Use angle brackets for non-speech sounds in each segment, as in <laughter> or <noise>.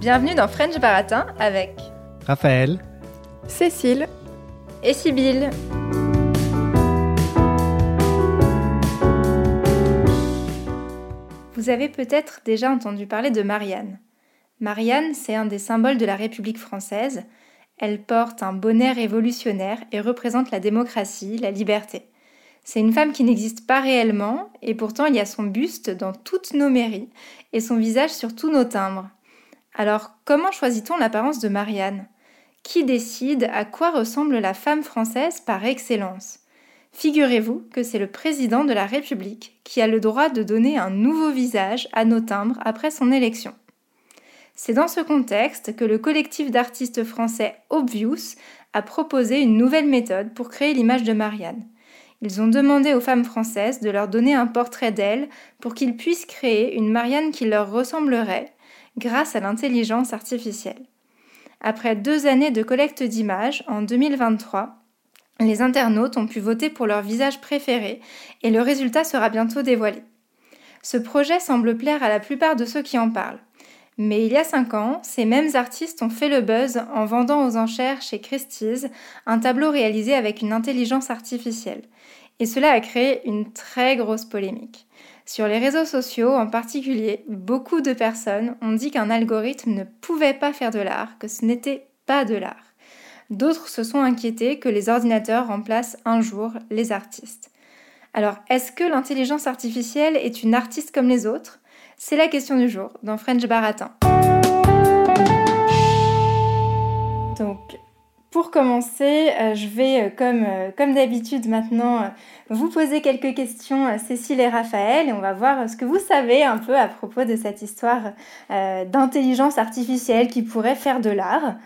Bienvenue dans French Baratin avec Raphaël, Cécile et Sybille. Vous avez peut-être déjà entendu parler de Marianne. Marianne, c'est un des symboles de la République française. Elle porte un bonnet révolutionnaire et représente la démocratie, la liberté. C'est une femme qui n'existe pas réellement, et pourtant il y a son buste dans toutes nos mairies et son visage sur tous nos timbres. Alors, comment choisit-on l'apparence de Marianne? Qui décide à quoi ressemble la femme française par excellence? Figurez-vous que c'est le président de la République qui a le droit de donner un nouveau visage à nos timbres après son élection. C'est dans ce contexte que le collectif d'artistes français Obvious a proposé une nouvelle méthode pour créer l'image de Marianne. Ils ont demandé aux femmes françaises de leur donner un portrait d'elle pour qu'ils puissent créer une Marianne qui leur ressemblerait grâce à l'intelligence artificielle. Après deux années de collecte d'images, en 2023, les internautes ont pu voter pour leur visage préféré et le résultat sera bientôt dévoilé. Ce projet semble plaire à la plupart de ceux qui en parlent. Mais il y a cinq ans, ces mêmes artistes ont fait le buzz en vendant aux enchères chez Christie's un tableau réalisé avec une intelligence artificielle. Et cela a créé une très grosse polémique. Sur les réseaux sociaux en particulier, beaucoup de personnes ont dit qu'un algorithme ne pouvait pas faire de l'art, que ce n'était pas de l'art. D'autres se sont inquiétés que les ordinateurs remplacent un jour les artistes. Alors, est-ce que l'intelligence artificielle est une artiste comme les autres? C'est la question du jour dans French Baratin. Donc, pour commencer, euh, je vais, euh, comme, euh, comme d'habitude maintenant, vous poser quelques questions, Cécile et Raphaël, et on va voir ce que vous savez un peu à propos de cette histoire d'intelligence artificielle qui pourrait faire de l'art.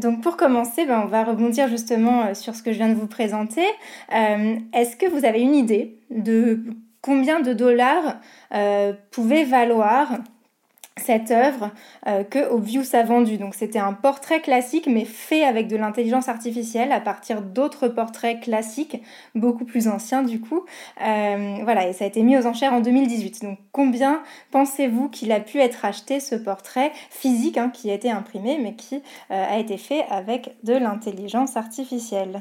donc pour commencer, ben, on va rebondir justement sur ce que je viens de vous présenter. Est-ce que vous avez une idée de combien de dollars pouvait valoir cette œuvre euh, que Obvious a vendue. Donc c'était un portrait classique mais fait avec de l'intelligence artificielle à partir d'autres portraits classiques, beaucoup plus anciens du coup. Euh, voilà, et ça a été mis aux enchères en 2018. Donc combien pensez-vous qu'il a pu être acheté ce portrait physique hein, qui a été imprimé mais qui euh, a été fait avec de l'intelligence artificielle?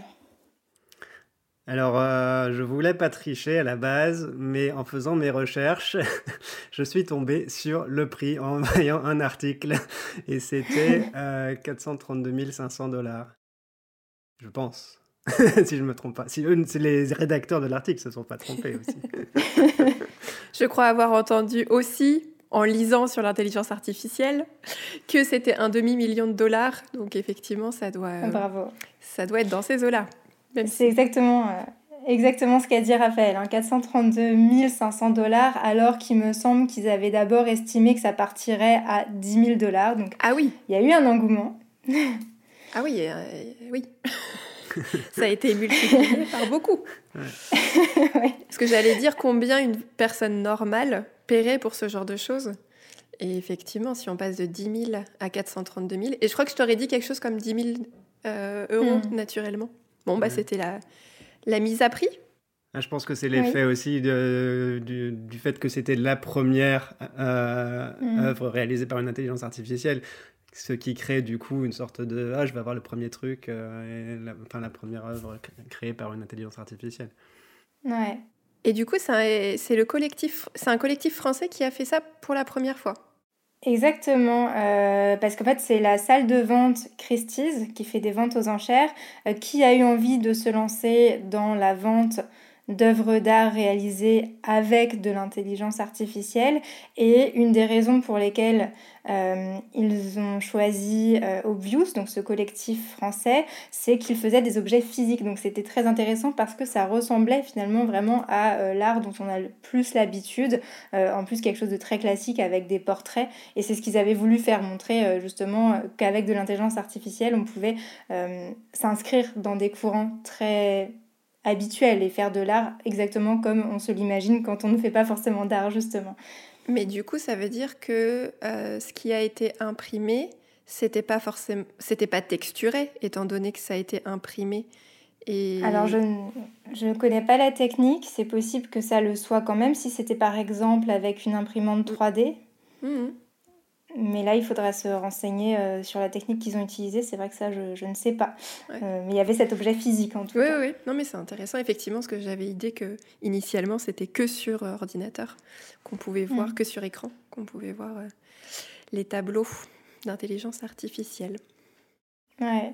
Alors, euh, je voulais pas tricher à la base, mais en faisant mes recherches, <laughs> je suis tombé sur le prix en <laughs> voyant un article, et c'était <laughs> euh, 432 500 dollars. Je pense, si je me trompe pas. Si, les rédacteurs de l'article se sont pas trompés aussi. je crois avoir entendu aussi en lisant sur l'intelligence artificielle que c'était un demi-million de dollars. Donc effectivement, ça doit, Bravo. ça doit être dans ces eaux-là. C'est exactement, euh, exactement ce qu'a dit Raphaël, hein, 432 500 dollars, alors qu'il me semble qu'ils avaient d'abord estimé que ça partirait à 10 000 dollars. Donc, ah oui Il y a eu un engouement. ah oui, euh, oui. <laughs> ça a été multiplié par beaucoup. <laughs> Parce que j'allais dire combien une personne normale paierait pour ce genre de choses. Et effectivement, si on passe de 10 000 à 432 000, et je crois que je t'aurais dit quelque chose comme 10 000 euh, euros hmm. naturellement. Bon, bah, c'était la, la mise à prix. Ah, je pense que c'est l'effet aussi de, du, du, fait que c'était la première euh, mm. œuvre réalisée par une intelligence artificielle, ce qui crée du coup une sorte de ah je vais avoir le premier truc, euh, la, enfin la première œuvre créée par une intelligence artificielle. Ouais. Et du coup, c'est le collectif, c'est un collectif français qui a fait ça pour la première fois. Exactement, euh, parce qu'en fait c'est la salle de vente Christie's qui fait des ventes aux enchères, euh, qui a eu envie de se lancer dans la vente d'œuvres d'art réalisées avec de l'intelligence artificielle. Et une des raisons pour lesquelles euh, ils ont choisi euh, Obvious, donc ce collectif français, c'est qu'ils faisaient des objets physiques. Donc c'était très intéressant parce que ça ressemblait finalement vraiment à euh, l'art dont on a le plus l'habitude. en plus quelque chose de très classique avec des portraits. Et c'est ce qu'ils avaient voulu faire montrer justement qu'avec de l'intelligence artificielle, on pouvait s'inscrire dans des courants très habituel et faire de l'art exactement comme on se l'imagine quand on ne fait pas forcément d'art justement. Mais du coup, ça veut dire que euh, ce qui a été imprimé, c'était pas forcément, c'était pas texturé, étant donné que ça a été imprimé. Et... Alors je ne, je ne connais pas la technique, c'est possible que ça le soit quand même si c'était par exemple avec une imprimante 3D. Mmh. Mais là, il faudra se renseigner euh, sur la technique qu'ils ont utilisée. C'est vrai que ça, je, ne sais pas. Euh, mais il y avait cet objet physique en tout cas. Oui, oui. Non, mais c'est intéressant, effectivement, parce que j'avais idée que initialement, c'était que sur euh, ordinateur qu'on pouvait voir, mm. que sur écran, qu'on pouvait voir les tableaux d'intelligence artificielle. Ouais.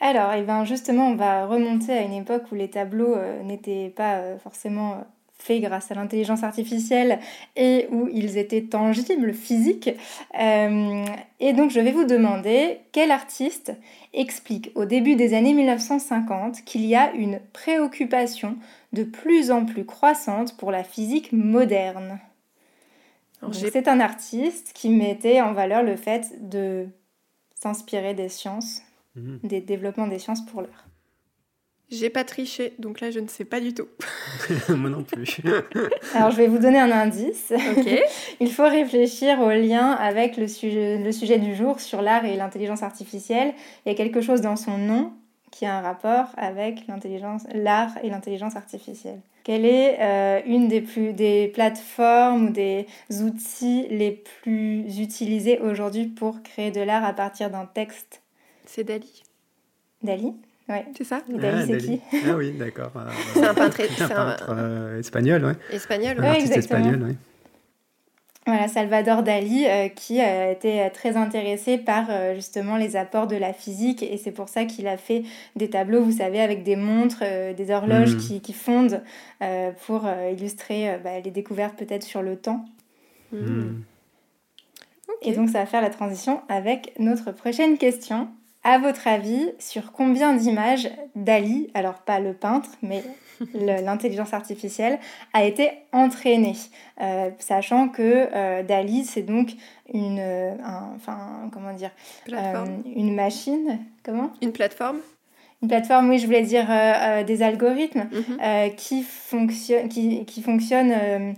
Alors, et eh ben justement, on va remonter à une époque où les tableaux n'étaient pas forcément faits grâce à l'intelligence artificielle et où ils étaient tangibles, physiques. Euh, et donc je vais vous demander quel artiste explique au début des années 1950 qu'il y a une préoccupation de plus en plus croissante pour la physique moderne. C'est un artiste qui mettait en valeur le fait de s'inspirer des sciences, mmh. des développements des sciences pour l'heure. J'ai pas triché, donc là je ne sais pas du tout. <laughs> Moi non plus. <laughs> Alors je vais vous donner un indice. <laughs> Il faut réfléchir au lien avec le sujet, le sujet du jour sur l'art et l'intelligence artificielle. Il y a quelque chose dans son nom qui a un rapport avec l'intelligence, l'art et l'intelligence artificielle. Quelle est euh, une des, plus, des plateformes ou des outils les plus utilisés aujourd'hui pour créer de l'art à partir d'un texte? C'est Dali. Dali Ouais. C'est ça Dali, c'est qui Ah oui, d'accord. <laughs> c'est un peintre, euh, espagnol, oui. Espagnol, Un artiste espagnol, oui. Voilà, Salvador Dali, euh, qui a été très intéressé par euh, justement les apports de la physique, et c'est pour ça qu'il a fait des tableaux, vous savez, avec des montres, des horloges hmm. qui, fondent pour illustrer bah, les découvertes peut-être sur le temps. Hmm. Et donc ça va faire la transition avec notre prochaine question. À votre avis, sur combien d'images Dali, alors pas le peintre, mais <laughs> l'intelligence artificielle, a été entraînée euh, Sachant que euh, Dali, c'est donc une, enfin, comment dire, euh, une machine, comment Une plateforme une plateforme, oui, je voulais dire des algorithmes mhm. qui, fonctionnent, qui, qui fonctionnent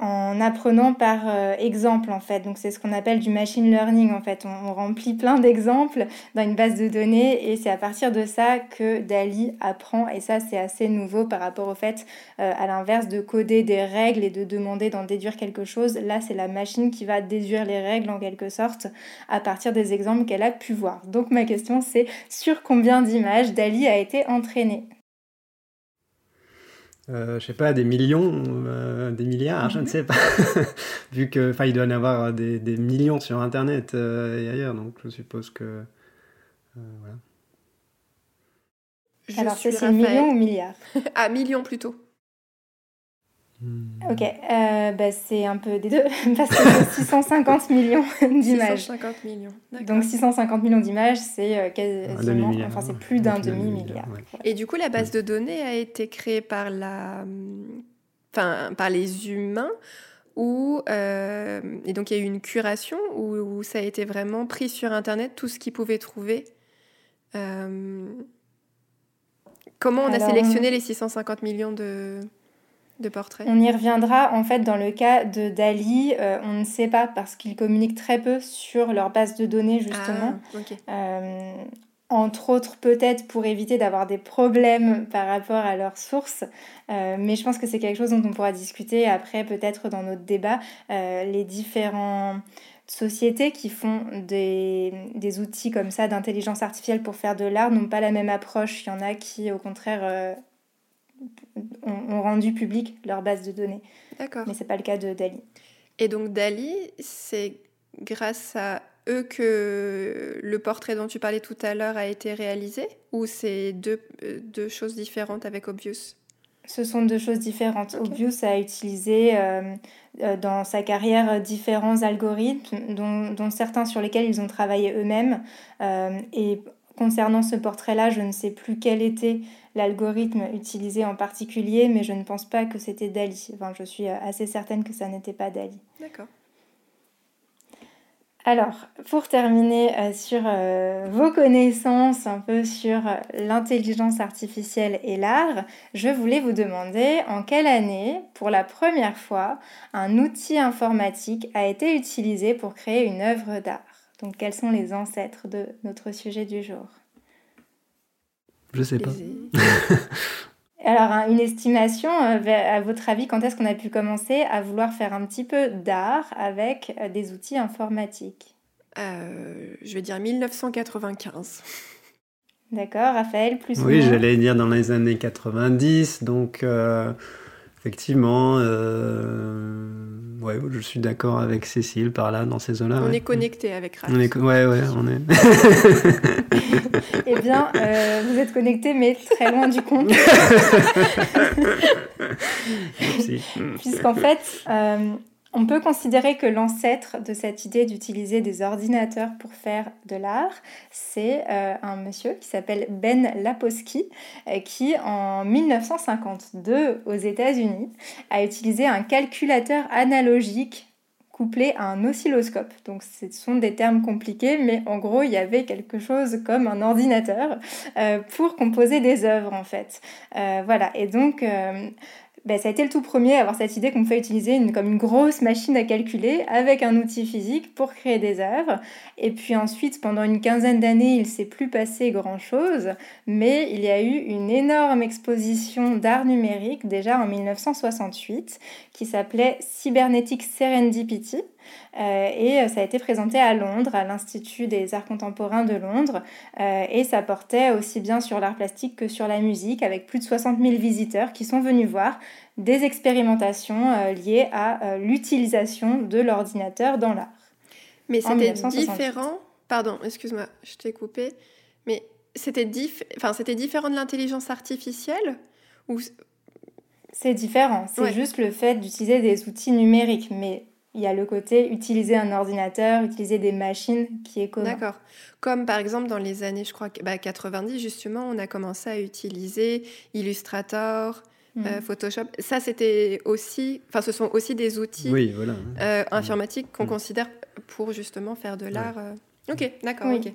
en apprenant par euh, exemple en fait. Donc c'est ce qu'on appelle du machine learning en fait. On, remplit plein d'exemples dans une base de données et c'est à partir de ça que Dali apprend et ça c'est assez nouveau par rapport au fait euh, à l'inverse de coder des règles et de demander d'en déduire quelque chose. Là c'est la machine qui va déduire les règles en quelque sorte à partir des exemples qu'elle a pu voir. Donc ma question c'est sur combien d'images Dali a été entraîné? Euh, je sais pas, des millions, euh, des milliards, je ne sais pas. <laughs> Vu que, enfin, il doit y en avoir des, des millions sur Internet euh, et ailleurs, donc je suppose que, euh, voilà. Alors, c'est millions ou milliards? <laughs> Ah, millions plutôt. Hmm. Ok, euh, bah, c'est un peu des deux, <laughs> parce que c'est 650 millions <laughs> d'images. 650 millions, Donc 650 millions d'images, c'est euh, quasiment, enfin c'est plus d'un demi-milliard. Et du coup, la base de données a été créée par, la... enfin, par les humains, ou euh, et donc il y a eu une curation, où, ça a été vraiment pris sur Internet, tout ce qu'ils pouvaient trouver. Comment on a sélectionné les 650 millions de portraits On y reviendra. En fait, dans le cas de Dali, euh, on ne sait pas parce qu'ils communiquent très peu sur leur base de données, justement. Ah, euh, entre autres, peut-être pour éviter d'avoir des problèmes par rapport à leurs sources. Euh, mais je pense que c'est quelque chose dont on pourra discuter après, peut-être dans notre débat. les différentes sociétés qui font des, des outils comme ça d'intelligence artificielle pour faire de l'art n'ont pas la même approche. Il y en a qui, au contraire, ont, rendu public leur base de données. D'accord. Mais ce n'est pas le cas de Dali. Et donc Dali, c'est grâce à eux que le portrait dont tu parlais tout à l'heure a été réalisé? Ou c'est deux, deux, choses différentes avec Obvious? Ce sont deux choses différentes. Obvious a utilisé euh, euh, dans sa carrière différents algorithmes, dont, dont, certains sur lesquels ils ont travaillé eux-mêmes. Euh, et concernant ce portrait-là, je ne sais plus quel était l'algorithme utilisé en particulier, mais je ne pense pas que c'était Dali. Enfin, je suis assez certaine que ça n'était pas Dali. D'accord. Alors, pour terminer euh, sur euh, vos connaissances un peu sur l'intelligence artificielle et l'art, je voulais vous demander en quelle année, pour la première fois, un outil informatique a été utilisé pour créer une œuvre d'art. Donc, quels sont les ancêtres de notre sujet du jour? Je sais pas. <laughs> Alors, hein, une estimation, euh, à votre avis, quand est-ce qu'on a pu commencer à vouloir faire un petit peu d'art avec euh, des outils informatiques? Euh, Je vais dire 1995. D'accord, Raphaël, plus ou Oui, j'allais dire dans les années 90, donc effectivement, ouais, je suis d'accord avec Cécile par là, dans ces zones-là. On est connecté avec Raphaël. On est, ouais, ouais, on est. <laughs> eh bien, euh, vous êtes connecté, mais très loin du compte. <laughs> Puisqu'en fait, euh, on peut considérer que l'ancêtre de cette idée d'utiliser des ordinateurs pour faire de l'art, c'est euh, un monsieur qui s'appelle Ben Laposki, qui en 1952 aux États-Unis a utilisé un calculateur analogique couplé à un oscilloscope. Donc ce sont des termes compliqués, mais en gros il y avait quelque chose comme un ordinateur euh, pour composer des œuvres en fait. Euh, voilà, et donc euh, ben, ça a été le tout premier à avoir cette idée qu'on peut utiliser une, comme une grosse machine à calculer avec un outil physique pour créer des œuvres. Et puis ensuite, pendant une quinzaine d'années, il s'est plus passé grand-chose, mais il y a eu une énorme exposition d'art numérique déjà en 1968 qui s'appelait Cybernetic Serendipity. Euh, et ça a été présenté à Londres, à l'Institut des arts contemporains de Londres. Euh, et ça portait aussi bien sur l'art plastique que sur la musique, avec plus de 60 000 visiteurs qui sont venus voir des expérimentations euh, liées à l'utilisation de l'ordinateur dans l'art. Mais c'était différent. Pardon, excuse-moi, je t'ai coupé. Mais c'était enfin, différent de l'intelligence artificielle ou... C'est différent. C'est juste le fait d'utiliser des outils numériques. Mais il y a le côté utiliser un ordinateur, utiliser des machines qui est commun. D'accord. Comme par exemple dans les années, je crois, bah, 90, justement, on a commencé à utiliser Illustrator, mm. euh, Photoshop. Ça, c'était aussi, enfin, ce sont aussi des outils oui, voilà. euh, informatiques qu'on mm. considère pour justement faire de l'art. Euh. Ok, d'accord, oui. ok.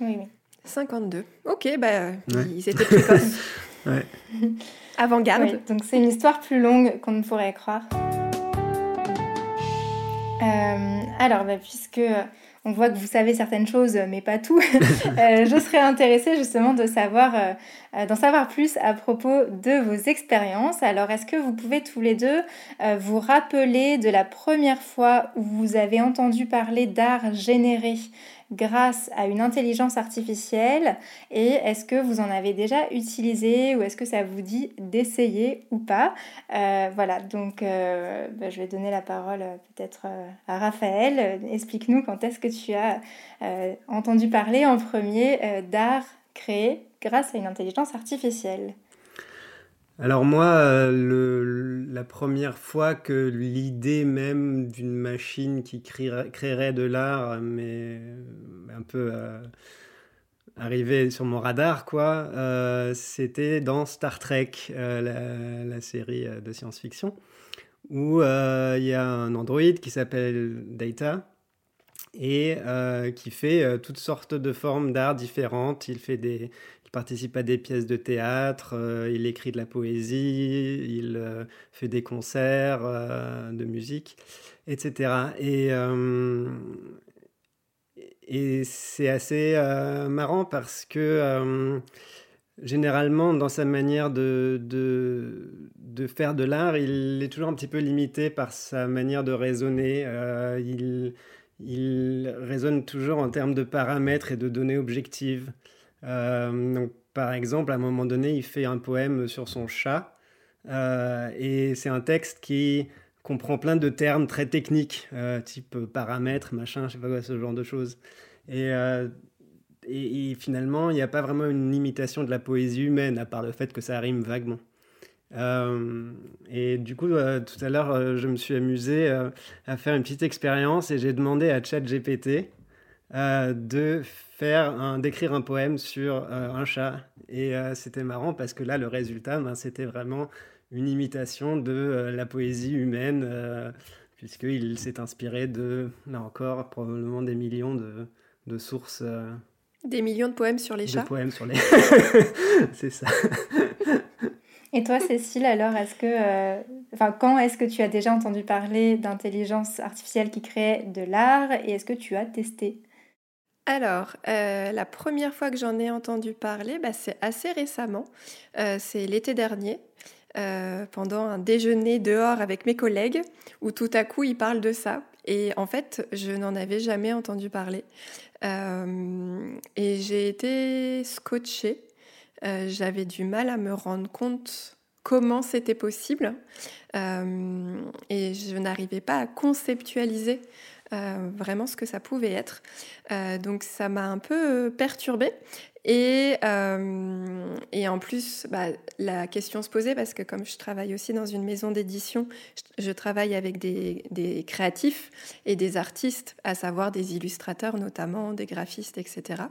Oui, oui. 52. Ok, bah, ils étaient précoces. <laughs> ouais. Avant-garde. donc c'est une histoire plus longue qu'on ne pourrait croire. Euh, alors, bah, puisque euh, on voit que vous savez certaines choses, mais pas tout, <laughs> euh, je serais intéressée justement d'en savoir plus à propos de vos expériences. Alors, est-ce que vous pouvez tous les deux vous rappeler de la première fois où vous avez entendu parler d'art généré grâce à une intelligence artificielle et est-ce que vous en avez déjà utilisé ou est-ce que ça vous dit d'essayer ou pas? Euh, Voilà, donc euh, bah, je vais donner la parole euh, peut-être à Raphaël. Explique-nous quand est-ce que tu as entendu parler en premier d'art créé grâce à une intelligence artificielle. Alors moi, euh, la première fois que l'idée même d'une machine qui créerait, de l'art mais un peu euh, arrivée sur mon radar, quoi, euh, c'était dans Star Trek, la, série de science-fiction, où il y a un androïde qui s'appelle Data et qui fait toutes sortes de formes d'art différentes. Il fait des, participe à des pièces de théâtre, euh, il écrit de la poésie, il euh, fait des concerts euh, de musique, etc. Et, et c'est assez marrant parce que généralement, dans sa manière de, de, de faire de l'art, il est toujours un petit peu limité par sa manière de raisonner. il, il raisonne toujours en termes de paramètres et de données objectives. Euh, donc, par exemple, à un moment donné, il fait un poème sur son chat. Euh, et c'est un texte qui comprend plein de termes très techniques, euh, type paramètres, machin, je sais pas quoi, ce genre de choses. Et, finalement, il n'y a pas vraiment une imitation de la poésie humaine, à part le fait que ça rime vaguement. et du coup, tout à l'heure, je me suis amusé à faire une petite expérience et j'ai demandé à ChatGPT de faire d'écrire un poème sur euh, un chat. Et euh, c'était marrant parce que là, le résultat, ben, c'était vraiment une imitation de euh, la poésie humaine, puisqu'il s'est inspiré de, là encore, probablement des millions de, de sources. des millions de poèmes sur les chats. De poèmes sur les. <laughs> C'est ça. <laughs> Et toi, Cécile, alors, est-ce que, enfin, quand est-ce que tu as déjà entendu parler d'intelligence artificielle qui crée de l'art et est-ce que tu as testé? Alors, euh, la première fois que j'en ai entendu parler, bah, c'est assez récemment. Euh, c'est l'été dernier, euh, pendant un déjeuner dehors avec mes collègues, où tout à coup ils parlent de ça. Et en fait, je n'en avais jamais entendu parler. et j'ai été scotchée. J'avais du mal à me rendre compte comment c'était possible. et je n'arrivais pas à conceptualiser euh, vraiment ce que ça pouvait être. Euh, donc ça m'a un peu perturbée. Et, euh, en plus, bah, la question se posait parce que comme je travaille aussi dans une maison d'édition, je, travaille avec des, créatifs et des artistes, à savoir des illustrateurs notamment, des graphistes, etc.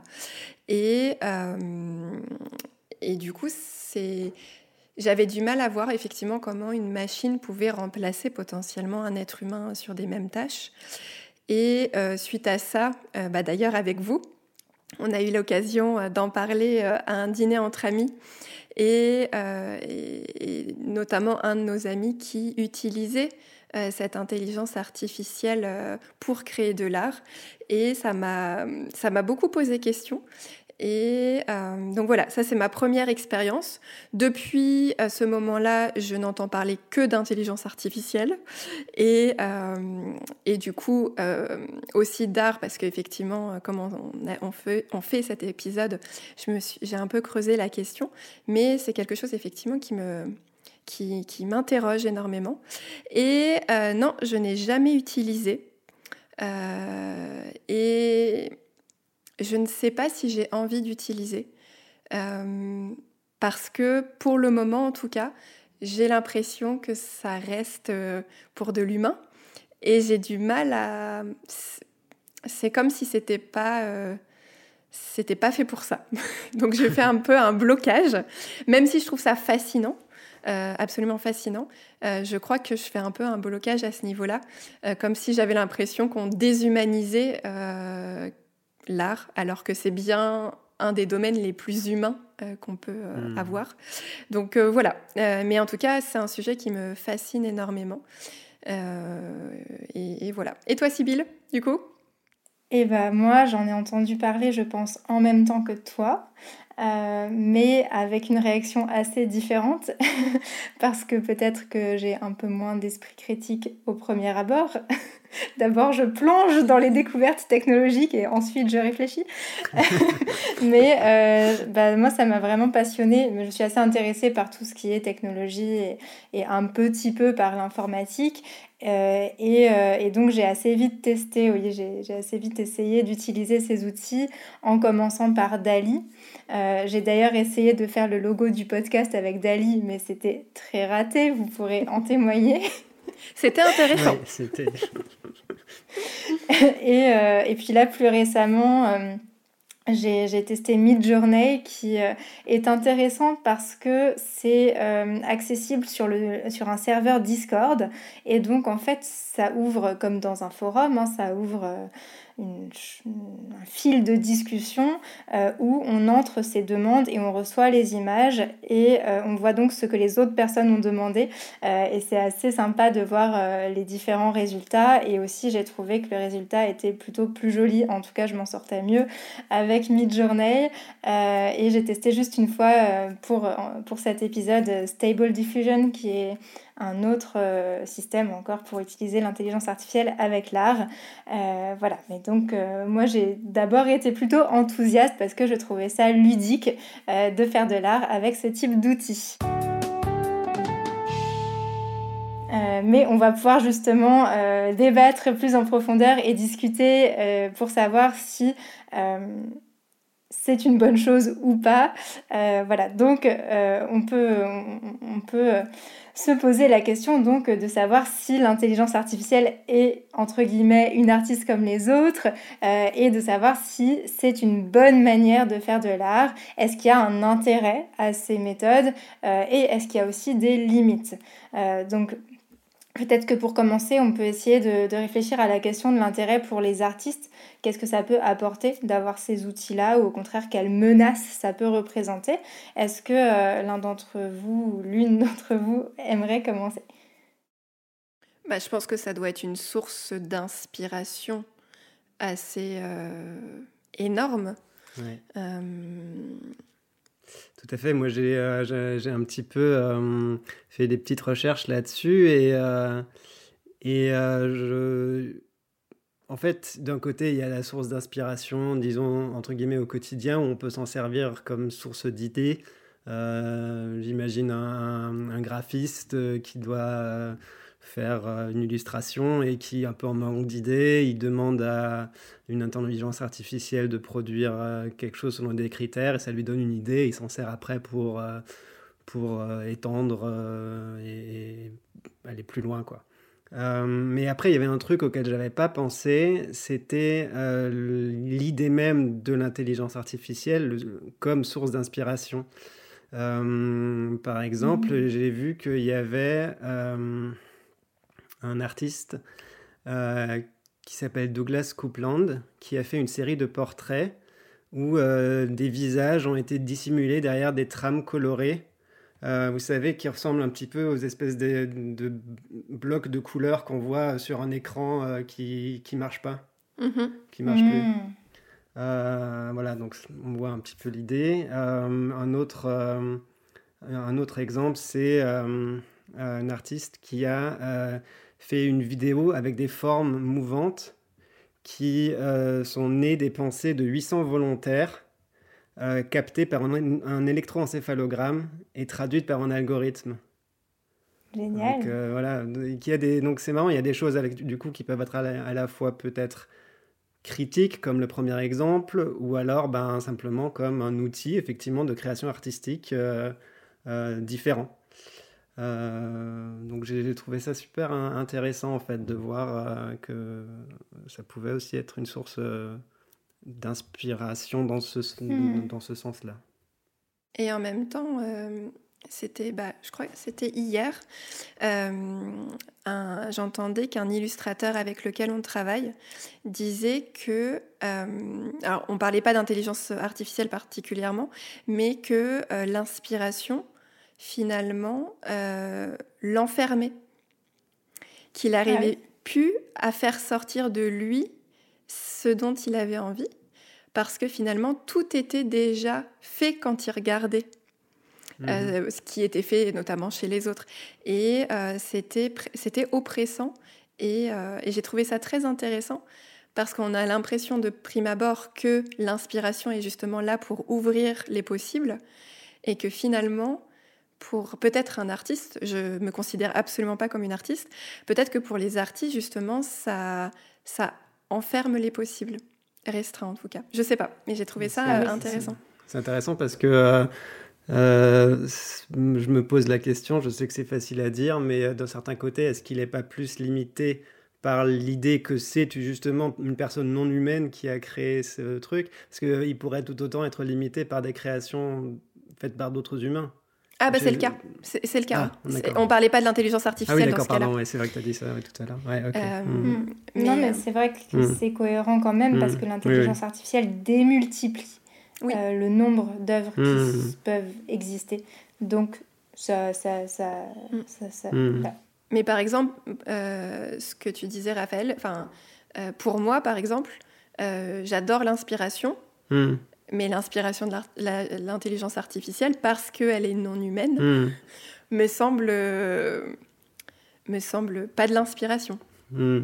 Et, du coup, j'avais du mal à voir effectivement comment une machine pouvait remplacer potentiellement un être humain sur des mêmes tâches. Et euh, suite à ça, euh, bah, d'ailleurs avec vous, on a eu l'occasion euh, d'en parler à un dîner entre amis. Et, notamment un de nos amis qui utilisait cette intelligence artificielle pour créer de l'art. Et ça m'a beaucoup posé question. Et euh, donc voilà, ça c'est ma première expérience. Depuis euh, ce moment-là, je n'entends parler que d'intelligence artificielle et, euh, et, du coup aussi d'art parce qu'effectivement, comme on, fait, on, fait, cet épisode, j'ai un peu creusé la question, mais c'est quelque chose effectivement qui me, qui, qui m'interroge énormément. Et non, je n'ai jamais utilisé. et je ne sais pas si j'ai envie d'utiliser. Euh, parce que pour le moment, en tout cas, j'ai l'impression que ça reste euh, pour de l'humain. Et j'ai du mal à. C'est comme si c'était pas. Euh, c'était pas fait pour ça. <laughs> Donc je fais un peu un blocage, même si je trouve ça fascinant. absolument fascinant. je crois que je fais un peu un blocage à ce niveau-là, comme si j'avais l'impression qu'on déshumanisait l'art, alors que c'est bien un des domaines les plus humains euh, qu'on peut euh, hmm. avoir. Donc euh, voilà, mais en tout cas, c'est un sujet qui me fascine énormément. Et, voilà. Et toi, Sybille, du coup? Eh ben moi, j'en ai entendu parler, je pense, en même temps que toi. mais avec une réaction assez différente, <laughs> parce que peut-être que j'ai un peu moins d'esprit critique au premier abord. <laughs> D'abord, je plonge dans les découvertes technologiques et ensuite je réfléchis. <laughs> Mais euh, bah, moi, ça m'a vraiment passionnée. Je suis assez intéressée par tout ce qui est technologie et, un petit peu par l'informatique. Euh, euh, et, donc, j'ai assez vite testé, oui, j'ai assez vite essayé d'utiliser ces outils en commençant par Dali. j'ai d'ailleurs essayé de faire le logo du podcast avec Dali, mais c'était très raté, vous pourrez en témoigner. <laughs> C'était intéressant. <laughs> et, euh, et, puis là, plus récemment, euh, j'ai testé Midjourney qui euh, est intéressant parce que c'est accessible sur, le, sur un serveur Discord. Et donc, en fait, ça ouvre comme dans un forum, hein, ça ouvre un fil de discussion euh, où on entre ces demandes et on reçoit les images et euh, on voit donc ce que les autres personnes ont demandé. Euh, et c'est assez sympa de voir les différents résultats. Et aussi j'ai trouvé que le résultat était plutôt plus joli. En tout cas je m'en sortais mieux avec Midjourney. Et j'ai testé juste une fois pour, pour cet épisode Stable Diffusion qui est un autre euh, système encore pour utiliser l'intelligence artificielle avec l'art. Euh, voilà, mais donc euh, moi j'ai d'abord été plutôt enthousiaste parce que je trouvais ça ludique de faire de l'art avec ce type d'outils. mais on va pouvoir justement débattre plus en profondeur et discuter pour savoir si c'est une bonne chose ou pas. voilà, donc on peut, on peut se poser la question donc de savoir si l'intelligence artificielle est entre guillemets une artiste comme les autres euh, et de savoir si c'est une bonne manière de faire de l'art. Est-ce qu'il y a un intérêt à ces méthodes euh, et est-ce qu'il y a aussi des limites? Euh, Donc Peut-être que pour commencer, on peut essayer de, réfléchir à la question de l'intérêt pour les artistes. Qu'est-ce que ça peut apporter d'avoir ces outils-là ou au contraire, quelle menace ça peut représenter? Est-ce que euh, l'un d'entre vous ou l'une <laughs> d'entre vous aimerait commencer? Bah, Je pense que ça doit être une source d'inspiration assez, euh, énorme. Tout à fait. Moi, j'ai un petit peu fait des petites recherches là-dessus et, et je en fait, d'un côté, il y a la source d'inspiration, disons, entre guillemets, au quotidien, où on peut s'en servir comme source d'idées. Euh, j'imagine un, graphiste qui doit faire une illustration et qui, un peu en manque d'idées, il demande à une intelligence artificielle de produire euh, quelque chose selon des critères et ça lui donne une idée et il s'en sert après pour, euh, pour étendre et, aller plus loin, quoi. Euh, mais après, il y avait un truc auquel je n'avais pas pensé, c'était euh, l'idée même de l'intelligence artificielle comme source d'inspiration. Euh, par exemple, mmh. j'ai vu qu'il y avait un artiste qui s'appelle Douglas Coupland, qui a fait une série de portraits où des visages ont été dissimulés derrière des trames colorées euh, vous savez, qui ressemble un petit peu aux espèces de, blocs de couleurs qu'on voit sur un écran euh, qui ne marche pas, mm-hmm. qui marche plus. Mm. Euh, voilà, donc on voit un petit peu l'idée. un, autre, un autre exemple, c'est un artiste qui a fait une vidéo avec des formes mouvantes qui sont nées des pensées de 800 volontaires euh, captée par un, électroencéphalogramme et traduite par un algorithme. Génial. Donc euh, voilà, a des, donc c'est marrant, il y a des choses avec, du coup qui peuvent être à la, fois peut-être critiques comme le premier exemple, ou alors ben, simplement comme un outil effectivement de création artistique euh, donc j'ai trouvé ça super intéressant en fait de voir que ça pouvait aussi être une source d'inspiration dans ce, hmm. dans ce sens-là. Et en même temps, euh, c'était, bah, je crois que c'était hier, euh, j'entendais qu'un illustrateur avec lequel on travaille disait que, euh, alors on parlait pas d'intelligence artificielle particulièrement, mais que l'inspiration, finalement, l'enfermait, qu'il arrivait ah plus à faire sortir de lui ce dont il avait envie, parce que finalement, tout était déjà fait quand il regardait. Mhm. Euh, ce qui était fait notamment chez les autres. Et euh, c'était, oppressant. Euh, et, j'ai trouvé ça très intéressant parce qu'on a l'impression de prime abord que l'inspiration est justement là pour ouvrir les possibles et que finalement, pour peut-être un artiste, je me considère absolument pas comme une artiste, peut-être que pour les artistes, justement, ça, ça enferme les possibles. Restreint en tout cas. Je sais pas, mais j'ai trouvé ça intéressant. C'est intéressant parce que euh, euh, je me pose la question, je sais que c'est facile à dire, mais euh, d'un certain côté, est-ce qu'il n'est pas plus limité par l'idée que c'est justement une personne non humaine qui a créé ce truc? Parce qu'il pourrait tout autant être limité par des créations faites par d'autres humains. Ah bah c'est le cas, c'est le cas. Ah, on parlait pas de l'intelligence artificielle. Ah oui d'accord, pardon, c'est vrai que tu as dit ça tout à l'heure. Euh, hmm. Non mais euh, c'est vrai que hmm. c'est cohérent quand même parce hmm. que l'intelligence artificielle démultiplie euh, le nombre d'œuvres qui peuvent exister. Donc ça... ça, ça, ça, Mais par exemple, ce que tu disais Raphaël, pour moi par exemple, j'adore l'inspiration mais l'inspiration de l'intelligence artificielle, parce qu'elle est non humaine, hmm. me semble me semble pas de l'inspiration. Hmm.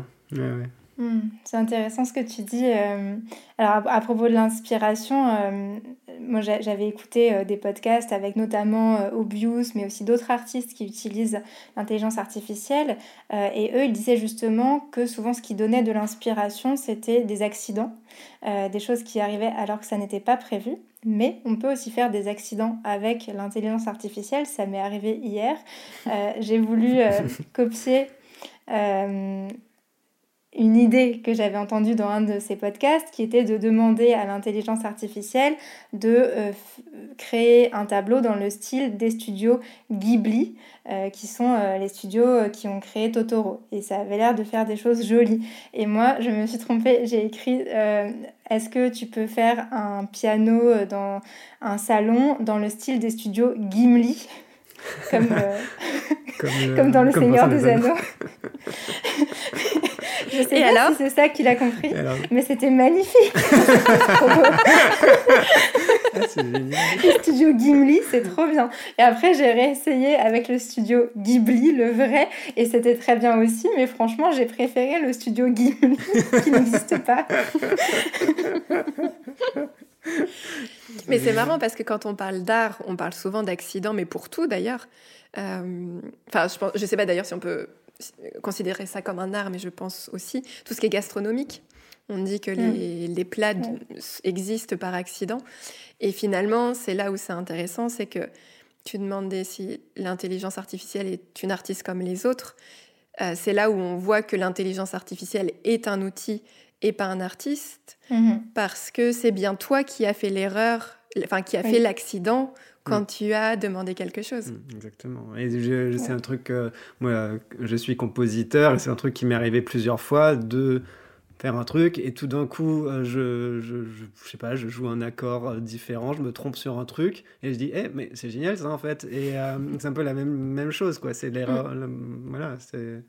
Hmm. C'est intéressant ce que tu dis. Euh, alors à, propos de l'inspiration, euh, moi j'avais écouté euh, des podcasts avec notamment Obius, mais aussi d'autres artistes qui utilisent l'intelligence artificielle. et eux, ils disaient justement que souvent ce qui donnait de l'inspiration, c'était des accidents, des choses qui arrivaient alors que ça n'était pas prévu. Mais on peut aussi faire des accidents avec l'intelligence artificielle. Ça m'est arrivé hier. J'ai voulu <laughs> copier une idée que j'avais entendue dans un de ces podcasts qui était de demander à l'intelligence artificielle de euh, créer un tableau dans le style des studios Ghibli, euh, qui sont euh, les studios qui ont créé Totoro. Et ça avait l'air de faire des choses jolies. Et moi, je me suis trompée, j'ai écrit Est-ce que tu peux faire un piano dans un salon dans le style des studios Gimli comme, <laughs> <laughs> comme, dans Le Seigneur des Anneaux. <laughs> Je sais pas si c'est ça qu'il a compris, mais c'était magnifique. <laughs> Ah, c'est génial. Le studio Gimli, c'est trop bien. Et après, j'ai réessayé avec le studio Ghibli, le vrai, et c'était très bien aussi, mais franchement, j'ai préféré le studio Gimli <laughs> qui n'existe pas. <laughs> mais c'est marrant parce que quand on parle d'art, on parle souvent d'accidents, mais pour tout d'ailleurs. Euh, enfin, je ne sais pas d'ailleurs si on peut considérer ça comme un art, mais je pense aussi tout ce qui est gastronomique. On dit que les, mm. plats existent par accident. Et finalement, c'est là où c'est intéressant, c'est que tu demandais si l'intelligence artificielle est une artiste comme les autres. Euh, c'est là où on voit que l'intelligence artificielle est un outil et pas un artiste, mm-hmm. parce que c'est bien toi qui as fait l'erreur, enfin qui a fait l'accident quand mm. tu as demandé quelque chose. Mm, exactement. Et c'est un truc, moi, je suis compositeur, et c'est un truc qui m'est arrivé plusieurs fois de faire un truc et tout d'un coup euh, je, je, je, sais pas je joue un accord euh, différent je me trompe sur un truc et je dis eh mais c'est génial ça en fait et euh, c'est un peu la même même chose quoi c'est l'erreur mm. voilà c'est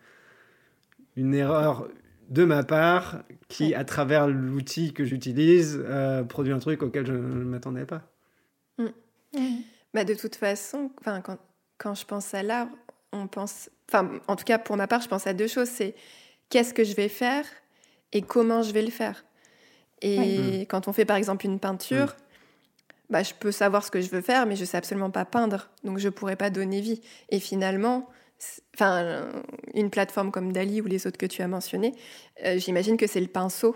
une erreur de ma part qui à travers l'outil que j'utilise produit un truc auquel je ne m'attendais pas mm. bah de toute façon enfin quand, quand je pense à l'art on pense enfin en tout cas pour ma part je pense à deux choses c'est qu'est-ce que je vais faire et comment je vais le faire. Et quand on fait par exemple une peinture, bah, je peux savoir ce que je veux faire, mais je sais absolument pas peindre, donc je pourrais pas donner vie. Et finalement, enfin, une plateforme comme Dali ou les autres que tu as mentionnés, euh, j'imagine que c'est le pinceau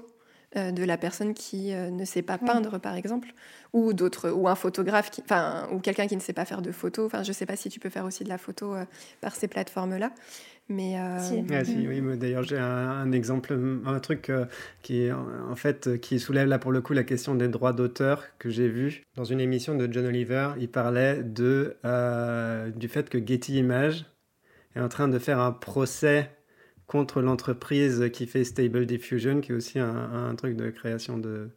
de la personne qui euh, ne sait pas peindre, par exemple, ou d'autres, ou un photographe, qui, enfin, ou quelqu'un qui ne sait pas faire de photos. Enfin, je sais pas si tu peux faire aussi de la photo par ces plateformes-là. Mais euh, ah, si. oui, d'ailleurs j'ai un, exemple, un truc euh, qui en fait qui soulève là pour le coup la question des droits d'auteur que j'ai vu dans une émission de John Oliver. Il parlait de euh, du fait que Getty Images est en train de faire un procès contre l'entreprise qui fait Stable Diffusion, qui est aussi un, truc de création de,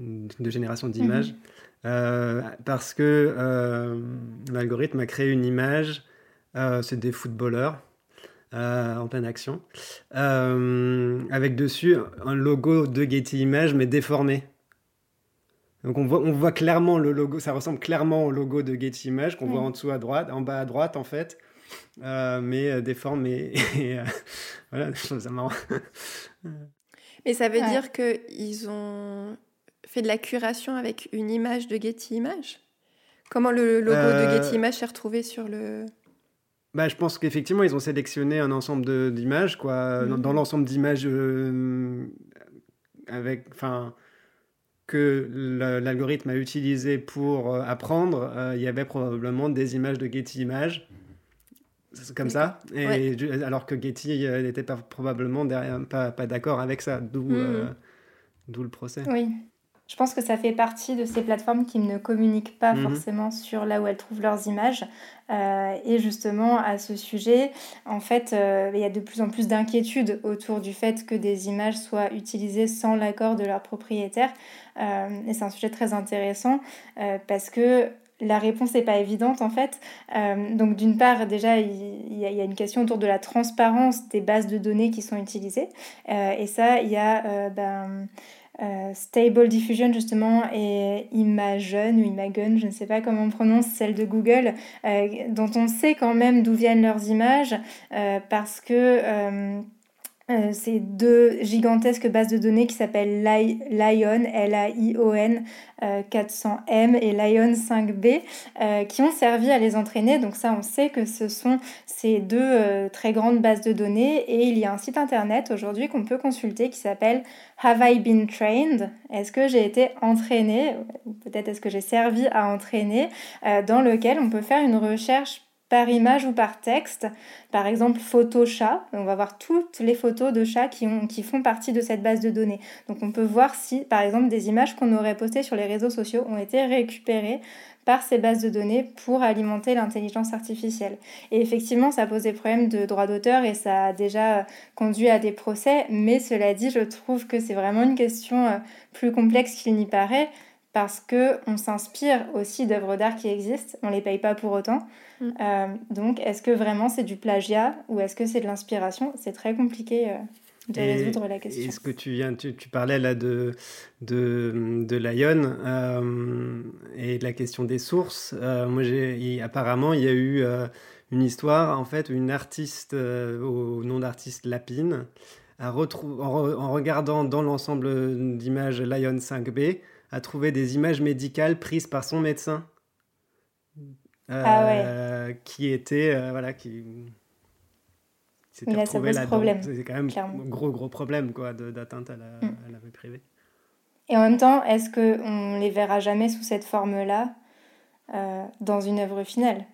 de génération d'images, mhm. parce que l'algorithme a créé une image, c'est des footballeurs euh, en pleine action, euh, avec dessus un logo de Getty Images mais déformé. Donc on voit, on voit clairement le logo, ça ressemble clairement au logo de Getty Images qu'on voit en dessous à droite, en bas à droite en fait, euh, mais déformé. Et, <laughs> voilà, je trouve ça marrant. <laughs> Mais ça veut dire qu'ils ont fait de la curation avec une image de Getty Images? Comment le logo de Getty Images s'est retrouvé sur le bah, je pense qu'effectivement, ils ont sélectionné un ensemble d'images, quoi. Dans, mhm. l'ensemble d'images euh, avec, enfin, que l'algorithme a utilisé pour euh, apprendre, euh, il y avait probablement des images de Getty Images. Comme ça, et alors que Getty n'était pas probablement derrière, pas, pas d'accord avec ça, d'où d'où le procès. Oui. Je pense que ça fait partie de ces plateformes qui ne communiquent pas mhm. forcément sur là où elles trouvent leurs images. Euh, et justement, à ce sujet, en fait, euh, il y a de plus en plus d'inquiétudes autour du fait que des images soient utilisées sans l'accord de leur propriétaire. Euh, et c'est un sujet très intéressant parce que la réponse n'est pas évidente en fait. donc d'une part, déjà, il y, a une question autour de la transparence des bases de données qui sont utilisées. et ça, il y a... Ben, euh, Stable Diffusion justement et Imagen ou Imagen, je ne sais pas comment on prononce, celle de Google, euh, dont on sait quand même d'où viennent leurs images euh, parce que euh, ces deux gigantesques bases de données qui s'appellent Lion, L-A-I-O-N 400M euh, et Lion 5B, euh, qui ont servi à les entraîner. Donc ça, on sait que ce sont ces deux très grandes bases de données. Et il y a un site internet aujourd'hui qu'on peut consulter qui s'appelle Have I Been Trained? Est-ce que j'ai été entraîné Peut-être est-ce que j'ai servi à entraîner? Dans lequel on peut faire une recherche par image ou par texte. Par exemple, photo chat. On va voir toutes les photos de chats qui, ont, qui font partie de cette base de données. Donc on peut voir si, par exemple, des images qu'on aurait postées sur les réseaux sociaux ont été récupérées par ces bases de données pour alimenter l'intelligence artificielle. Et effectivement, ça pose des problèmes de droit d'auteur et ça a déjà conduit à des procès. Mais cela dit, je trouve que c'est vraiment une question euh, plus complexe qu'il n'y paraît parce que on s'inspire aussi d'œuvres d'art qui existent, on les paye pas pour autant. Mm. Euh, donc, est-ce que vraiment c'est du plagiat ou est-ce que c'est de l'inspiration? C'est très compliqué. Euh. de résoudre la question. Est-ce que tu viens, tu, parlais là de, de, de Lyon euh, et de la question des sources. Euh, moi, j'ai, apparemment, il y a eu euh, une histoire, en fait, une artiste au nom d'artiste Lapine, a retrouvé, en, regardant dans l'ensemble d'images Lyon 5B, a trouvé des images médicales prises par son médecin. Ah qui était, voilà, qui c'était retrouvé là-dedans. C'est quand même un gros, gros problème quoi, d'atteinte à, la, mm. à la vie privée. Et en même temps, est-ce qu'on les verra jamais sous cette forme-là euh, dans une œuvre finale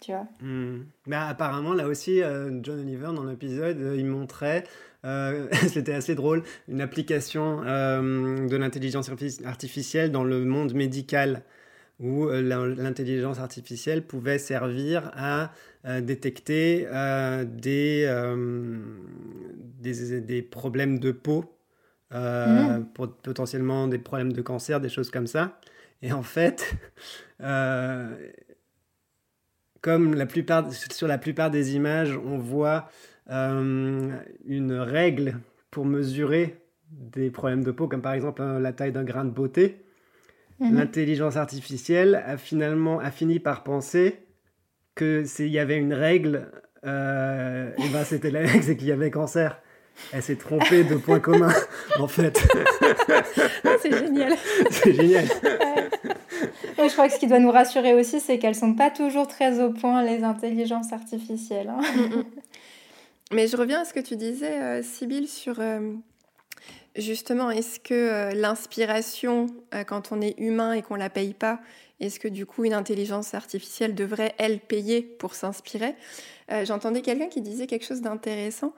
tu vois? Mm. Mais apparemment, là aussi, euh, John Oliver, dans l'épisode, euh, il montrait, <laughs> c'était assez drôle, une application de l'intelligence artificielle dans le monde médical où l'intelligence artificielle pouvait servir à euh, détecter euh, des, euh, des, des, problèmes de peau, mmh. pour, potentiellement des problèmes de cancer, des choses comme ça. Et en fait, <laughs> comme la plupart, sur la plupart des images, on voit une règle pour mesurer des problèmes de peau, comme par exemple la taille d'un grain de beauté. Mmh. L'intelligence artificielle a finalement a fini par penser que s'il y avait une règle, euh, et ben c'était la règle, c'est qu'il y avait cancer. Elle s'est trompée de point commun, <laughs> en fait. c'est génial. <laughs> c'est génial. je crois que ce qui doit nous rassurer aussi, c'est qu'elles sont pas toujours très au point, les intelligences artificielles. Hein. Mais je reviens à ce que tu disais, euh, Sybille, sur euh, justement, est-ce que euh, l'inspiration, quand on est humain et qu'on la paye pas, est-ce que du coup une intelligence artificielle devrait, elle, payer pour s'inspirer? Euh, J'entendais quelqu'un qui disait quelque chose d'intéressant,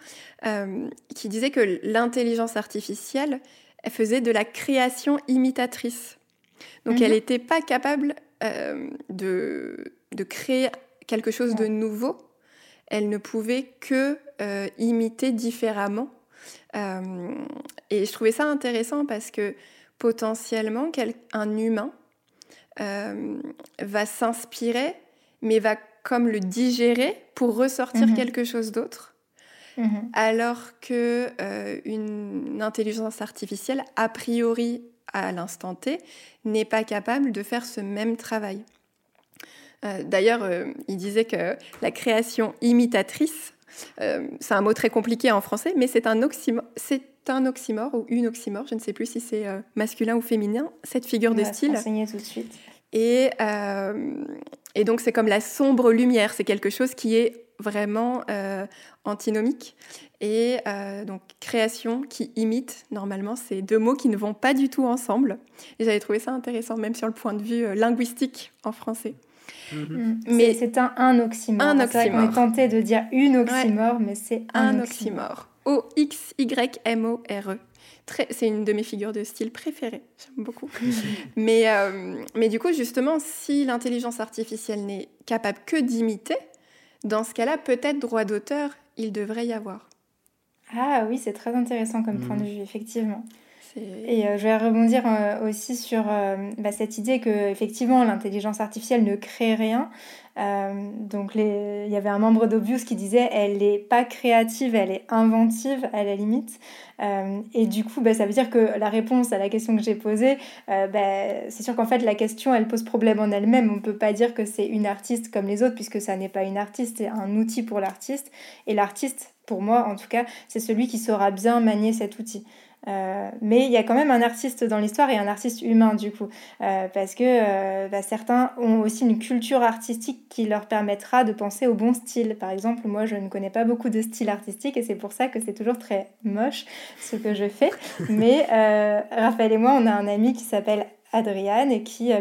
euh, qui disait que l'intelligence artificielle elle faisait de la création imitatrice. Donc elle n'était mhm. pas capable euh, de, de, créer quelque chose de nouveau, elle ne pouvait que imiter différemment. et je trouvais ça intéressant parce que potentiellement, un humain euh, va s'inspirer, mais va comme le digérer pour ressortir mhm. quelque chose d'autre. Mhm. Alors que euh, une intelligence artificielle, a priori à l'instant T, n'est pas capable de faire ce même travail. Euh, d'ailleurs, il disait que la création imitatrice, c'est un mot très compliqué en français, mais c'est un, oxymore, c'est un oxymore ou une oxymore, je ne sais plus si c'est masculin ou féminin, cette figure de style. tout de suite. Et, euh, et donc c'est comme la sombre lumière, c'est quelque chose qui est vraiment euh, antinomique. Et euh, donc création qui imite, normalement, c'est deux mots qui ne vont pas du tout ensemble. Et j'avais trouvé ça intéressant, même sur le point de vue linguistique en français. Mm-hmm. Mm. Mais c'est un, un oxymore. Un oxymore. On est tenté de dire une oxymore, mais c'est un, oxymore. O-X-Y-M-O-R-E c'est une de mes figures de style préférées. J'aime beaucoup. <laughs> mais, euh, mais du coup, justement, si l'intelligence artificielle n'est capable que d'imiter, dans ce cas-là, peut-être droit d'auteur, il devrait y avoir. Ah oui, c'est très intéressant comme point de mm. vue, effectivement. Et euh, je vais rebondir euh, aussi sur bah, cette idée que effectivement l'intelligence artificielle ne crée rien, euh, donc il y avait un membre d'Obvious qui disait elle n'est pas créative, elle est inventive à la limite. Euh, et du coup, bah, ça veut dire que la réponse à la question que j'ai posée, euh, bah, c'est sûr qu'en fait la question elle pose problème en elle-même. On ne peut pas dire que c'est une artiste comme les autres puisque ça n'est pas une artiste, c'est un outil pour l'artiste. Et l'artiste, pour moi en tout cas, c'est celui qui saura bien manier cet outil. Euh, mais il y a quand même un artiste dans l'histoire et un artiste humain du coup, euh, parce que euh, bah, certains ont aussi une culture artistique qui leur permettra de penser au bon style. Par exemple, moi je ne connais pas beaucoup de styles artistiques et c'est pour ça que c'est toujours très moche ce que je fais. <laughs> Mais Raphaël et moi, on a un ami qui s'appelle Adriane et qui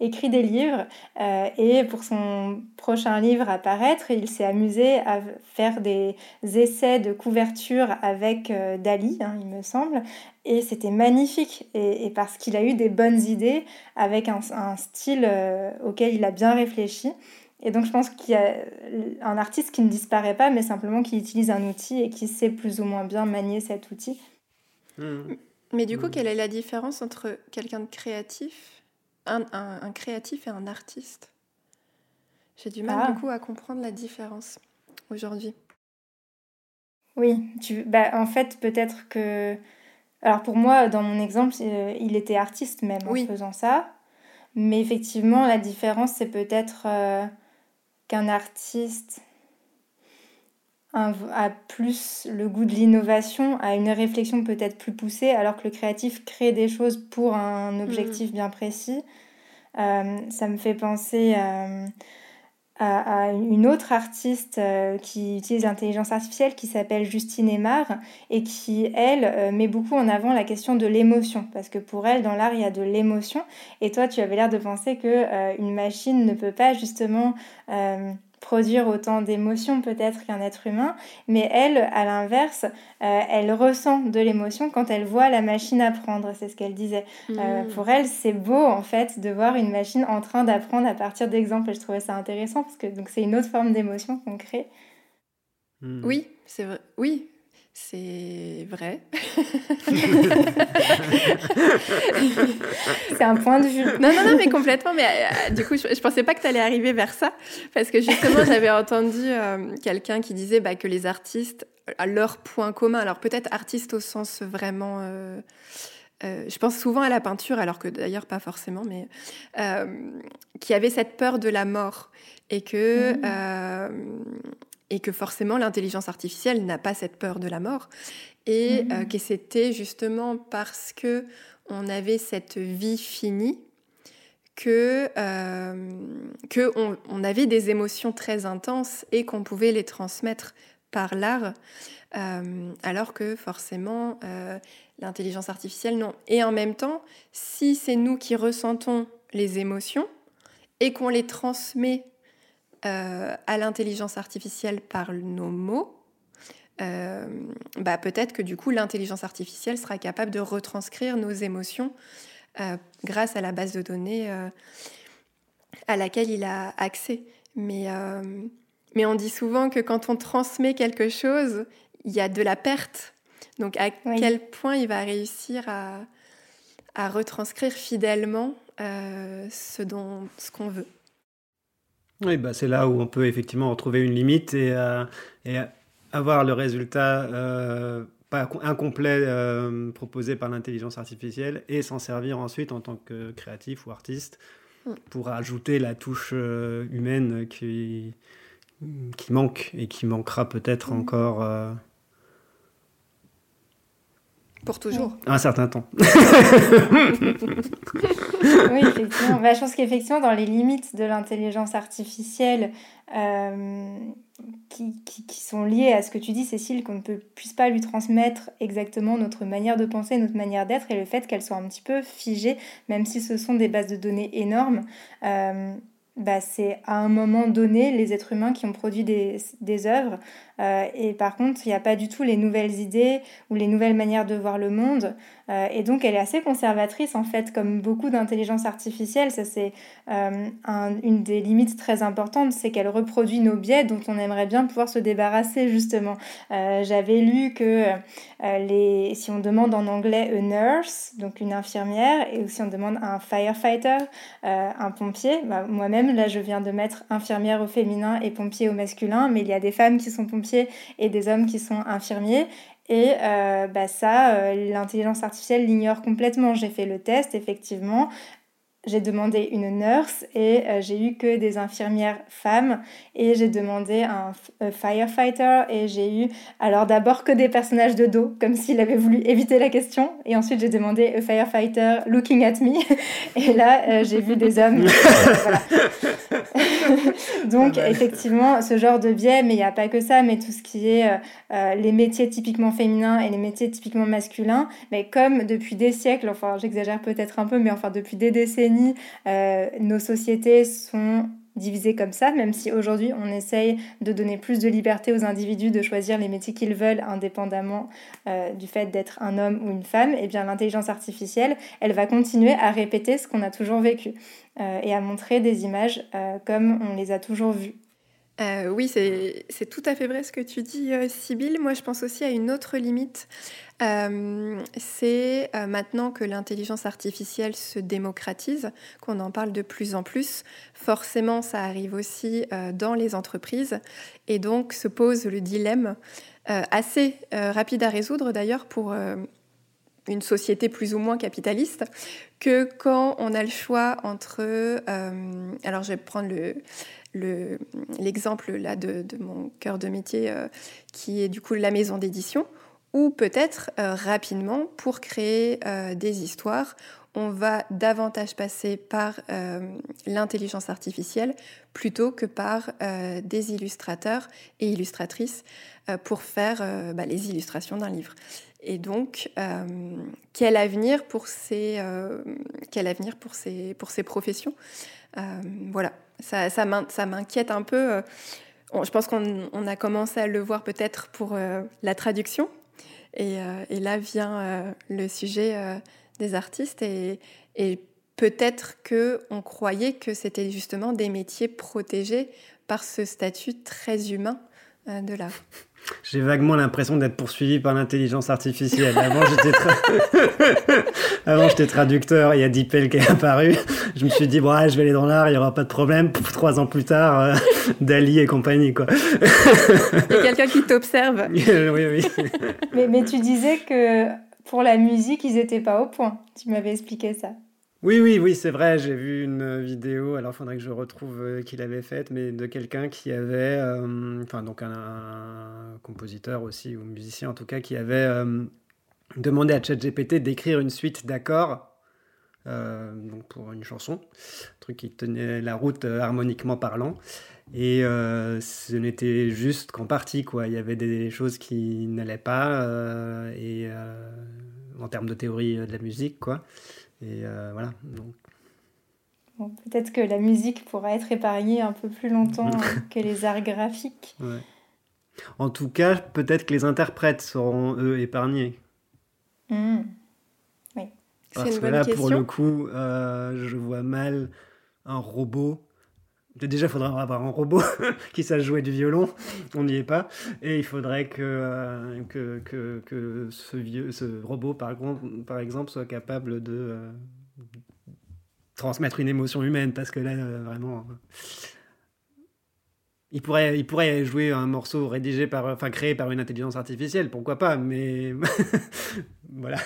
écrit des livres euh, et pour son prochain livre à paraître, il s'est amusé à faire des essais de couverture avec euh, Dali, hein, il me semble, et c'était magnifique et, parce qu'il a eu des bonnes idées avec un, style euh, auquel il a bien réfléchi. Et donc je pense qu'il y a un artiste qui ne disparaît pas, mais simplement qui utilise un outil et qui sait plus ou moins bien manier cet outil. Mmh. Mais du coup, mmh. quelle est la différence entre quelqu'un de créatif un, créatif et un artiste. J'ai du mal ah. du coup à comprendre la différence aujourd'hui. Oui, tu, bah, en fait, peut-être que. Alors pour moi, dans mon exemple, euh, il était artiste même en faisant ça. Mais effectivement, la différence, c'est peut-être euh, qu'un artiste a plus le goût de l'innovation, a une réflexion peut-être plus poussée, alors que le créatif crée des choses pour un mmh. objectif bien précis. Euh, ça me fait penser à, une autre artiste euh, qui utilise l'intelligence artificielle qui s'appelle Justine Aymar et qui, elle, euh, met beaucoup en avant la question de l'émotion. Parce que pour elle, dans l'art, il y a de l'émotion. Et toi, tu avais l'air de penser que euh, une machine ne peut pas justement produire autant d'émotions peut-être qu'un être humain, mais elle, à l'inverse, euh, elle ressent de l'émotion quand elle voit la machine apprendre, c'est ce qu'elle disait. Euh, mmh. pour elle, c'est beau en fait de voir une machine en train d'apprendre à partir d'exemples. Je trouvais ça intéressant parce que donc c'est une autre forme d'émotion qu'on crée. Mmh. Oui, c'est vrai. Oui, c'est vrai. <laughs> c'est un point de vue. Non, non, non, mais complètement. Mais euh, du coup, je, ne pensais pas que tu allais arriver vers ça. Parce que justement, <laughs> j'avais entendu euh, quelqu'un qui disait bah, que les artistes, à leur point commun, alors peut-être artistes au sens vraiment. Euh, je pense souvent à la peinture, alors que d'ailleurs pas forcément, mais qui avait cette peur de la mort et que mmh et que forcément l'intelligence artificielle n'a pas cette peur de la mort et mmh. euh, que c'était justement parce que on avait cette vie finie que, euh, que on, avait des émotions très intenses et qu'on pouvait les transmettre par l'art, euh, alors que forcément l'intelligence artificielle non. Et en même temps, si c'est nous qui ressentons les émotions et qu'on les transmet euh, à l'intelligence artificielle par nos mots, euh, bah peut-être que du coup l'intelligence artificielle sera capable de retranscrire nos émotions euh, grâce à la base de données à laquelle il a accès. Mais, mais on dit souvent que quand on transmet quelque chose, il y a de la perte. Donc à quel point il va réussir à, à retranscrire fidèlement ce dont ce qu'on veut. Oui, bah, c'est là où on peut effectivement retrouver une limite et, euh, et avoir le résultat euh, pas incomplet euh, proposé par l'intelligence artificielle et s'en servir ensuite en tant que créatif ou artiste mm. pour ajouter la touche humaine qui, qui manque et qui manquera peut-être mm. encore pour toujours. Un certain temps. <laughs> oui, effectivement. Bah, je pense qu'effectivement, dans les limites de l'intelligence artificielle euh, qui, qui, qui, sont liées à ce que tu dis, Cécile, qu'on ne peut, puisse pas lui transmettre exactement notre manière de penser, notre manière d'être, et le fait qu'elle soit un petit peu figée, même si ce sont des bases de données énormes. Euh, bah, c'est à un moment donné les êtres humains qui ont produit des, des œuvres. Euh, et par contre, il n'y a pas du tout les nouvelles idées ou les nouvelles manières de voir le monde. Euh, et donc, elle est assez conservatrice, en fait, comme beaucoup d'intelligence artificielle. Ça, c'est euh, une des limites très importantes, c'est qu'elle reproduit nos biais dont on aimerait bien pouvoir se débarrasser, justement. J'avais lu que si on demande en anglais a nurse, donc une infirmière, et si on demande un firefighter, un pompier, bah, moi-même, Là, je viens de mettre infirmière au féminin et pompier au masculin, mais il y a des femmes qui sont pompiers et des hommes qui sont infirmiers. Et euh, bah ça, euh, l'intelligence artificielle l'ignore complètement. J'ai fait le test, effectivement j'ai demandé une nurse et euh, j'ai eu que des infirmières femmes et j'ai demandé un, firefighter et j'ai eu alors d'abord que des personnages de dos comme s'il avait voulu éviter la question et ensuite j'ai demandé a firefighter looking at me <laughs> et là euh, j'ai vu des hommes. <laughs> <laughs> Donc effectivement ce genre de biais mais il n'y a pas que ça mais tout ce qui est euh, les métiers typiquement féminins et les métiers typiquement masculins mais comme depuis des siècles enfin j'exagère peut-être un peu mais enfin depuis des décennies euh, nos sociétés sont divisées comme ça, même si aujourd'hui on essaye de donner plus de liberté aux individus de choisir les métiers qu'ils veulent indépendamment euh, du fait d'être un homme ou une femme, et eh bien l'intelligence artificielle, elle va continuer à répéter ce qu'on a toujours vécu euh, et à montrer des images comme on les a toujours vues. Oui, c'est tout à fait vrai ce que tu dis, Sybille. Moi, je pense aussi à une autre limite. Euh, c'est maintenant que l'intelligence artificielle se démocratise, qu'on en parle de plus en plus. Forcément, ça arrive aussi dans les entreprises. Et donc, se pose le dilemme, assez rapide à résoudre d'ailleurs pour une société plus ou moins capitaliste, que quand on a le choix entre... alors, je vais prendre le l'exemple de, mon cœur de métier euh, qui est du coup la maison d'édition ou peut-être euh, rapidement pour créer euh, des histoires on va davantage passer par l'intelligence artificielle plutôt que par des illustrateurs et illustratrices pour faire bah, les illustrations d'un livre. Et donc, quel avenir pour ces, quel avenir pour ces, pour ces professions? Voilà, ça, ça m'inquiète un peu. Euh, je pense qu'on a commencé à le voir peut-être pour euh, la traduction. Et, euh, et là vient le sujet des artistes. Et, et peut-être qu'on croyait que c'était justement des métiers protégés par ce statut très humain de l'art. J'ai vaguement l'impression d'être poursuivi par l'intelligence artificielle. Avant, j'étais <laughs> traducteur, il y a DeepL qui est apparu. Je me suis dit, bon, je vais aller dans l'art, il n'y aura pas de problème. trois ans plus tard, euh, <laughs> Dali et compagnie, quoi. il y a quelqu'un qui t'observe. <laughs> oui, oui. mais, mais tu disais que pour la musique, ils n'étaient pas au point. Tu m'avais expliqué ça. Oui, oui, oui, c'est vrai. J'ai vu une vidéo. Alors, il faudrait que je retrouve euh, qui l'avait faite, mais de quelqu'un qui avait, euh, enfin, donc un, compositeur aussi ou musicien en tout cas, qui avait euh, demandé à ChatGPT d'écrire une suite d'accords. donc pour une chanson, un truc qui tenait la route harmoniquement parlant. Et ce n'était juste qu'en partie, quoi. Il y avait des choses qui n'allaient pas, et en termes de théorie de la musique, quoi. Et euh, voilà. Donc. Peut-être que la musique pourra être épargnée un peu plus longtemps <laughs> que les arts graphiques. En tout cas, peut-être que les interprètes seront, eux, épargnés. Mmh. Oui. Parce que là, pour le coup, euh, je vois mal un robot Déjà, il faudrait avoir un robot <laughs> qui sache jouer du violon. On n'y est pas. Et il faudrait que, euh, que, que, que, ce, vieux, ce robot, par exemple, par exemple, soit capable de euh, transmettre une émotion humaine. Parce que là, euh, vraiment. il pourrait, il pourrait jouer un morceau rédigé par, enfin créé par une intelligence artificielle, pourquoi pas, mais <laughs> voilà.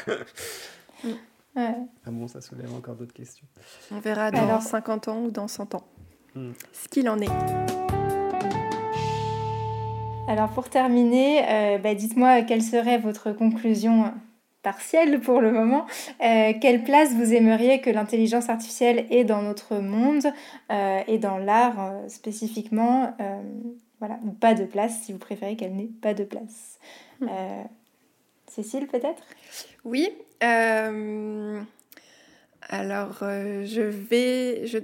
Ah bon, ça soulève encore d'autres questions. On verra dans 50 ans ou dans 100 ans ce qu'il en est. Alors pour terminer, euh, bah, dites-moi quelle serait votre conclusion partielle pour le moment. Euh, quelle place vous aimeriez que l'intelligence artificielle ait dans notre monde euh, et dans l'art spécifiquement Voilà, ou pas de place si vous préférez qu'elle n'ait pas de place. Hmm. Cécile peut-être? Oui. Alors je vais... Je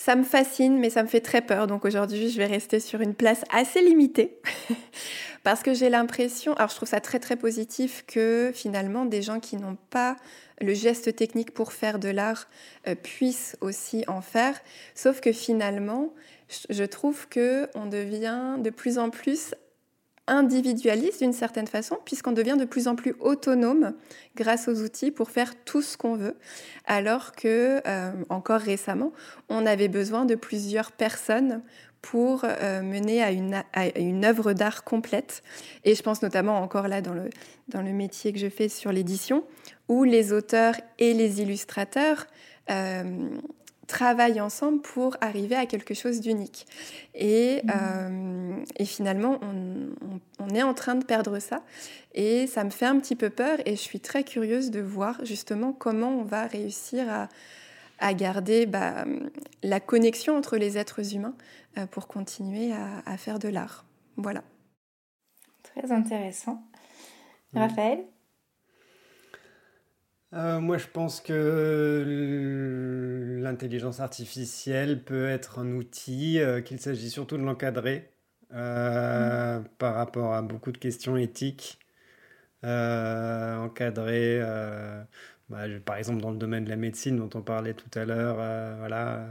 ça me fascine, mais ça me fait très peur. Donc aujourd'hui, je vais rester sur une place assez limitée. <laughs> Parce que j'ai l'impression, alors je trouve ça très très positif que finalement des gens qui n'ont pas le geste technique pour faire de l'art euh, puissent aussi en faire. Sauf que finalement, je trouve que on devient de plus en plus individualiste d'une certaine façon, puisqu'on devient de plus en plus autonome grâce aux outils pour faire tout ce qu'on veut, alors que euh, encore récemment, on avait besoin de plusieurs personnes pour euh, mener à une, une œuvre d'art complète. Et je pense notamment encore là dans le, dans le métier que je fais sur l'édition, où les auteurs et les illustrateurs euh, travaillent ensemble pour arriver à quelque chose d'unique. Et, mmh. euh, et, finalement, on, est en train de perdre ça. Et ça me fait un petit peu peur et je suis très curieuse de voir justement comment on va réussir à, à garder bah, la connexion entre les êtres humains euh, pour continuer à, à faire de l'art. Voilà. Très intéressant. Mmh. Raphaël? Euh, moi, je pense que l'intelligence artificielle peut être un outil, euh, qu'il s'agit surtout de l'encadrer euh, mm. par rapport à beaucoup de questions éthiques. encadrer, bah, par exemple, dans le domaine de la médecine dont on parlait tout à l'heure, voilà,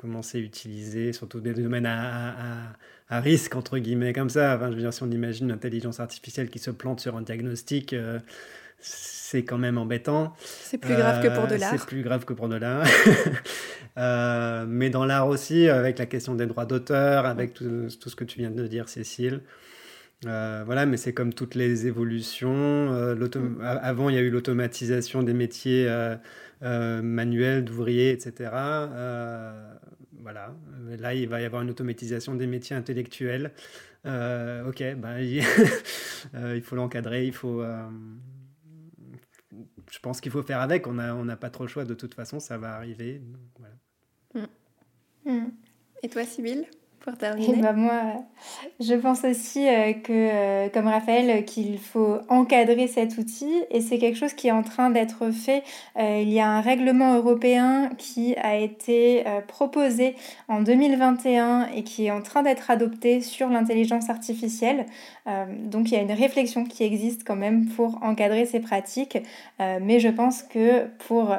comment c'est utilisé, surtout des domaines à, à, risque, entre guillemets, comme ça. Enfin, je veux dire, si on imagine une intelligence artificielle qui se plante sur un diagnostic, c'est quand même embêtant. C'est plus grave que pour de l'art. C'est plus grave que pour de l'art. <laughs> mais dans l'art aussi, avec la question des droits d'auteur, avec tout, tout, ce que tu viens de dire, Cécile. Euh, voilà, mais c'est comme toutes les évolutions. Euh, mm. Avant, il y a eu l'automatisation des métiers euh, manuels, d'ouvriers, etc. voilà. Là, il va y avoir une automatisation des métiers intellectuels. ok, ben, <laughs> il, faut l'encadrer, il faut. Je pense qu'il faut faire avec. On n'a on pas trop le choix de toute façon, ça va arriver. Mm. Mm. Et toi, Sybille et bah moi, je pense aussi euh, que, euh, comme Raphaël, qu'il faut encadrer cet outil et c'est quelque chose qui est en train d'être fait. Euh, il y a un règlement européen qui a été proposé en 2021 et qui est en train d'être adopté sur l'intelligence artificielle. donc il y a une réflexion qui existe quand même pour encadrer ces pratiques. mais je pense que pour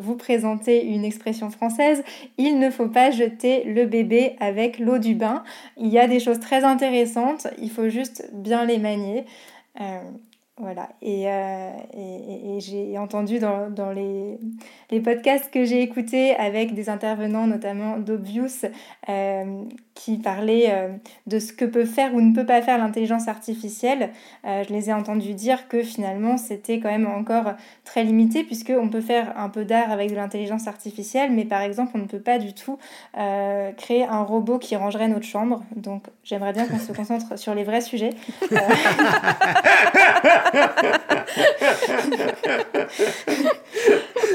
vous présenter une expression française, il ne faut pas jeter le bébé avec l'eau bain. Il y a des choses très intéressantes, il faut juste bien les manier. Euh, voilà, et, euh, et, j'ai entendu dans, les, podcasts que j'ai écoutés avec des intervenants, notamment d'Obvious, euh, qui parlaient euh, de ce que peut faire ou ne peut pas faire l'intelligence artificielle. je les ai entendus dire que finalement c'était quand même encore très limité, puisqu'on peut faire un peu d'art avec de l'intelligence artificielle, mais par exemple on ne peut pas du tout créer un robot qui rangerait notre chambre. Donc j'aimerais bien qu'on se concentre sur les vrais sujets. <laughs> <laughs>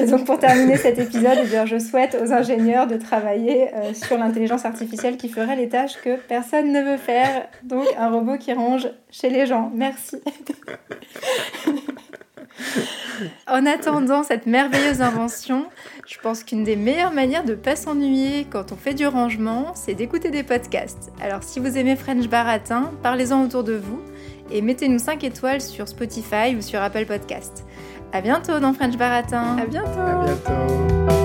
Donc pour terminer cet épisode, eh je souhaite aux ingénieurs de travailler euh, sur l'intelligence artificielle qui ferait les tâches que personne ne veut faire, donc un robot qui range chez les gens. Merci. en attendant cette merveilleuse invention, je pense qu'une des meilleures manières de ne pas s'ennuyer quand on fait du rangement, c'est d'écouter des podcasts. Alors si vous aimez French Baratin, parlez-en autour de vous et mettez-nous 5 étoiles sur Spotify ou sur Apple Podcast. À bientôt dans French Baratin. À bientôt. À bientôt.